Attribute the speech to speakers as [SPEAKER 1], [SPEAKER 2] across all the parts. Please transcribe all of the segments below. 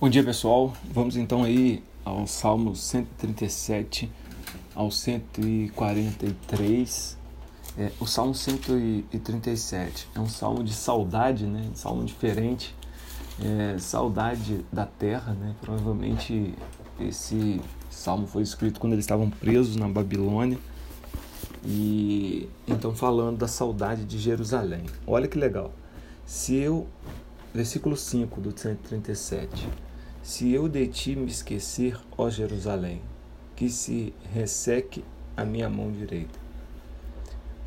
[SPEAKER 1] Bom dia pessoal, vamos então aí ao Salmo 137 ao 143. É, o Salmo 137 é um salmo de saudade, né? Um salmo diferente, é, saudade da terra, né? Provavelmente esse salmo foi escrito quando eles estavam presos na Babilônia e então falando da saudade de Jerusalém. Olha que legal. Se eu versículo 5 do 137 se eu de ti me esquecer, ó Jerusalém, que se resseque a minha mão direita.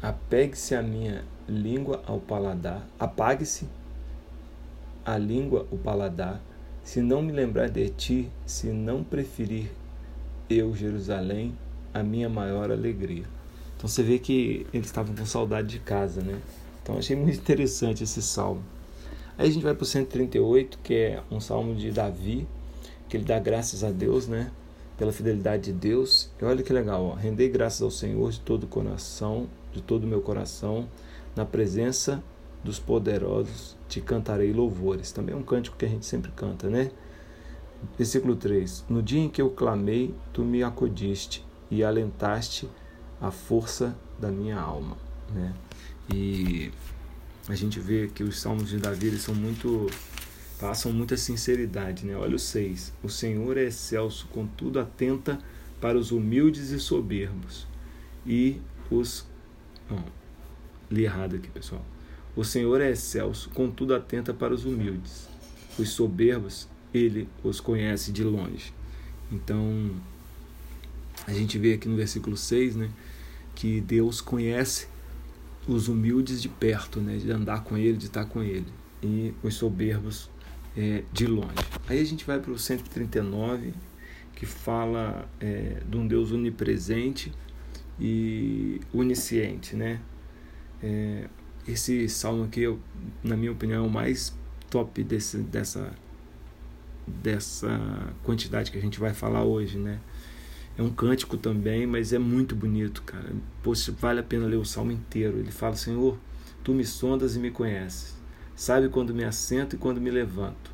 [SPEAKER 1] Apegue-se a minha língua ao paladar, apague-se a língua o paladar, se não me lembrar de ti, se não preferir eu, Jerusalém, a minha maior alegria. Então você vê que eles estavam com saudade de casa, né? Então achei muito interessante esse salmo. Aí a gente vai para o 138, que é um salmo de Davi, que ele dá graças a Deus, né? Pela fidelidade de Deus. E olha que legal, ó. Rendei graças ao Senhor de todo o coração, de todo o meu coração, na presença dos poderosos te cantarei louvores. Também é um cântico que a gente sempre canta, né? Versículo 3: No dia em que eu clamei, tu me acudiste e alentaste a força da minha alma, né? E a gente vê que os salmos de Davi eles são muito passam muita sinceridade, né? Olha o 6. O Senhor é excelso, contudo atenta para os humildes e soberbos. E os não, li errado aqui, pessoal. O Senhor é excelso, contudo atenta para os humildes. Os soberbos, ele os conhece de longe. Então, a gente vê aqui no versículo 6, né, que Deus conhece os humildes de perto, né, de andar com ele, de estar com ele, e os soberbos é, de longe. Aí a gente vai para o 139, que fala é, de um Deus onipresente e onisciente, né? É, esse salmo aqui, eu, na minha opinião, é o mais top desse, dessa, dessa quantidade que a gente vai falar hoje, né? É um cântico também, mas é muito bonito, cara. Poxa, vale a pena ler o salmo inteiro. Ele fala: Senhor, tu me sondas e me conheces. Sabe quando me assento e quando me levanto.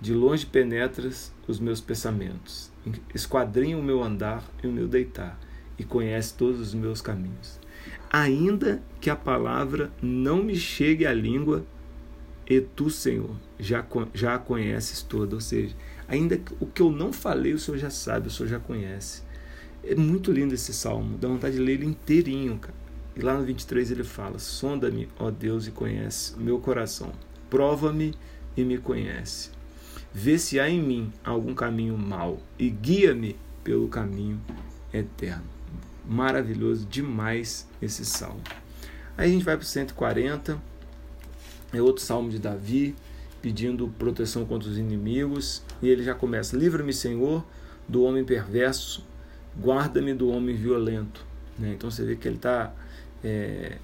[SPEAKER 1] De longe penetras os meus pensamentos. Esquadrinha o meu andar e o meu deitar. E conhece todos os meus caminhos. Ainda que a palavra não me chegue à língua, e tu, Senhor, já, já a conheces toda. Ou seja, ainda que o que eu não falei, o Senhor já sabe, o Senhor já conhece. É muito lindo esse salmo, dá vontade de ler ele inteirinho, cara. E lá no 23 ele fala: Sonda-me, ó Deus, e conhece meu coração. Prova-me e me conhece. Vê se há em mim algum caminho mau e guia-me pelo caminho eterno. Maravilhoso demais esse salmo. Aí a gente vai para o 140, é outro salmo de Davi, pedindo proteção contra os inimigos, e ele já começa: Livra-me, Senhor, do homem perverso guarda-me do homem violento. Né? Então você vê que ele está é,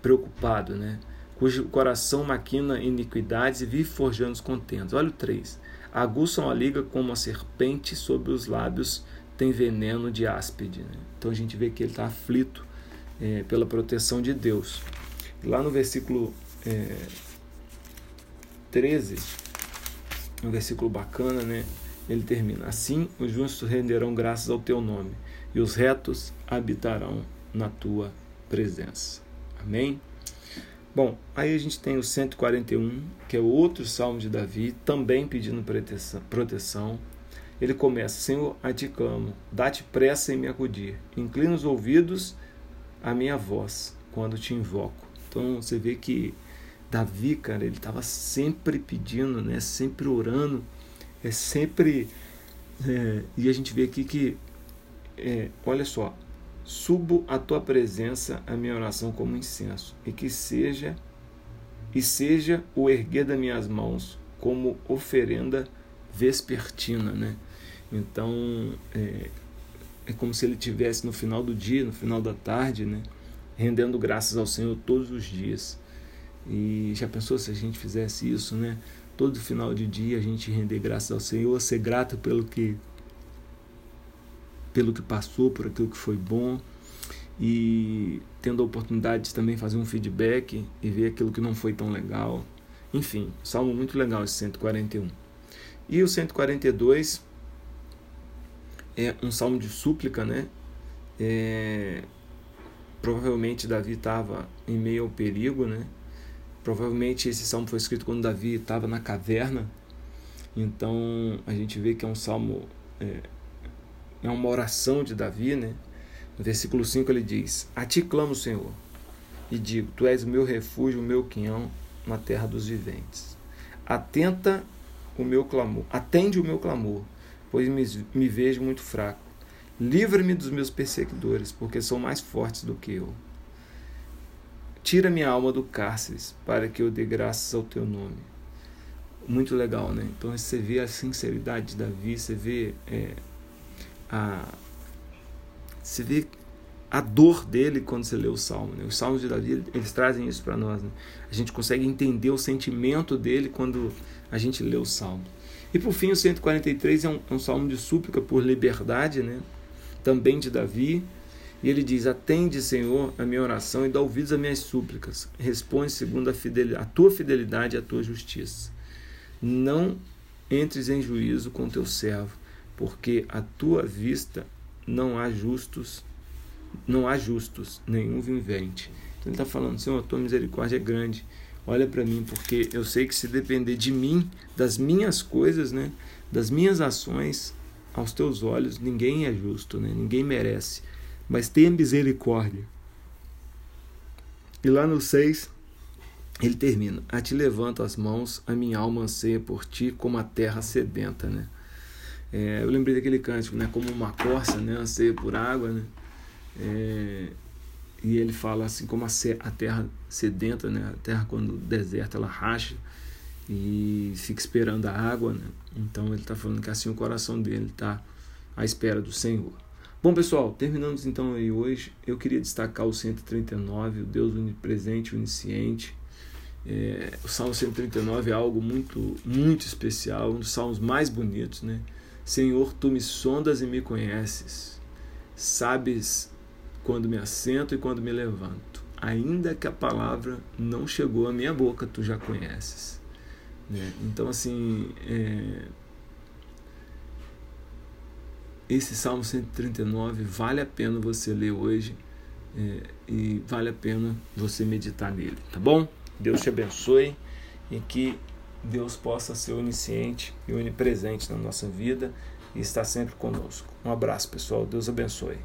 [SPEAKER 1] preocupado, né? cujo coração maquina iniquidades e vive forjando os contentos. Olha o 3. Aguçam a liga como a serpente sobre os lábios, tem veneno de áspide. Né? Então a gente vê que ele está aflito é, pela proteção de Deus. Lá no versículo é, 13, um versículo bacana, né? Ele termina: Assim os justos renderão graças ao teu nome, e os retos habitarão na tua presença. Amém? Bom, aí a gente tem o 141, que é outro salmo de Davi, também pedindo proteção. Ele começa: Senhor, a ti clamo, dá-te pressa em me acudir, inclina os ouvidos à minha voz quando te invoco. Então você vê que Davi, cara, ele estava sempre pedindo, né, sempre orando é sempre. É, e a gente vê aqui que, é, olha só, subo a tua presença a minha oração como incenso, e que seja e seja o erguer das minhas mãos como oferenda vespertina, né? Então é, é como se ele tivesse no final do dia, no final da tarde, né? Rendendo graças ao Senhor todos os dias. E já pensou se a gente fizesse isso, né? Todo final de dia a gente render graças ao Senhor, ser grato pelo que pelo que passou, por aquilo que foi bom e tendo a oportunidade de também fazer um feedback e ver aquilo que não foi tão legal. Enfim, salmo muito legal esse 141. E o 142 é um salmo de súplica, né? É, provavelmente Davi estava em meio ao perigo, né? Provavelmente esse salmo foi escrito quando Davi estava na caverna. Então a gente vê que é um salmo, é, é uma oração de Davi, né? No versículo 5 ele diz: A ti clamo, Senhor, e digo: Tu és o meu refúgio, o meu quinhão na terra dos viventes. Atenta o meu clamor, atende o meu clamor, pois me, me vejo muito fraco. Livra-me dos meus perseguidores, porque são mais fortes do que eu. Tira minha alma do cárcere, para que eu dê graças ao teu nome. Muito legal, né? Então você vê a sinceridade de Davi, você vê é, a. Você vê a dor dele quando você lê o Salmo. Né? Os Salmos de Davi, eles trazem isso para nós. Né? A gente consegue entender o sentimento dele quando a gente lê o Salmo. E por fim, o 143 é um, é um salmo de súplica por liberdade, né? também de Davi. E ele diz: Atende, Senhor, a minha oração e dá ouvidos às minhas súplicas. Responde segundo a, a tua fidelidade e a tua justiça. Não entres em juízo com teu servo, porque à tua vista não há justos não há justos, nenhum vivente. Então ele está falando, Senhor, a tua misericórdia é grande. Olha para mim, porque eu sei que se depender de mim, das minhas coisas, né, das minhas ações, aos teus olhos, ninguém é justo, né, ninguém merece. Mas tenha misericórdia. E lá no 6, ele termina: A ti levanto as mãos, a minha alma anseia por ti como a terra sedenta. Né? É, eu lembrei daquele cântico, né? como uma corça né? anseia por água. Né? É, e ele fala assim como a, a terra sedenta, né? A terra quando deserta ela racha e fica esperando a água, né? Então ele está falando que assim o coração dele está à espera do Senhor. Bom pessoal, terminamos então aí hoje. Eu queria destacar o 139, o Deus onipresente, onisciente. É, o Salmo 139 é algo muito, muito especial, um dos salmos mais bonitos, né? Senhor, tu me sondas e me conheces. Sabes quando me assento e quando me levanto. Ainda que a palavra não chegou à minha boca, tu já conheces. Né? Então, assim, é... esse Salmo 139 vale a pena você ler hoje é... e vale a pena você meditar nele, tá bom? Deus te abençoe e que Deus possa ser onisciente e onipresente na nossa vida e estar sempre conosco. Um abraço, pessoal. Deus abençoe.